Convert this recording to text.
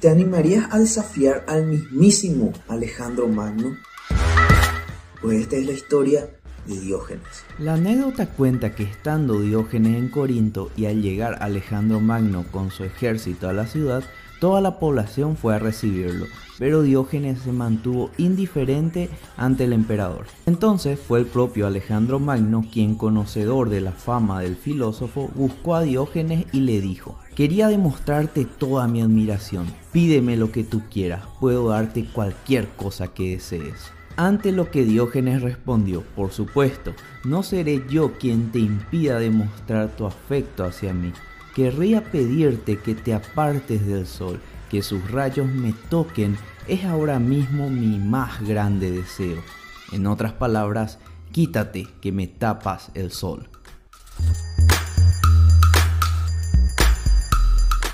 ¿te animarías a desafiar al mismísimo Alejandro Magno? Pues esta es la historia Diógenes. La anécdota cuenta que estando Diógenes en Corinto y al llegar Alejandro Magno con su ejército a la ciudad, toda la población fue a recibirlo, pero Diógenes se mantuvo indiferente ante el emperador. Entonces fue el propio Alejandro Magno quien, conocedor de la fama del filósofo, buscó a Diógenes y le dijo, Quería demostrarte toda mi admiración, pídeme lo que tú quieras, puedo darte cualquier cosa que desees. Ante lo que Diógenes respondió, por supuesto, no seré yo quien te impida demostrar tu afecto hacia mí. Querría pedirte que te apartes del sol, que sus rayos me toquen, es ahora mismo mi más grande deseo. En otras palabras, quítate que me tapas el sol.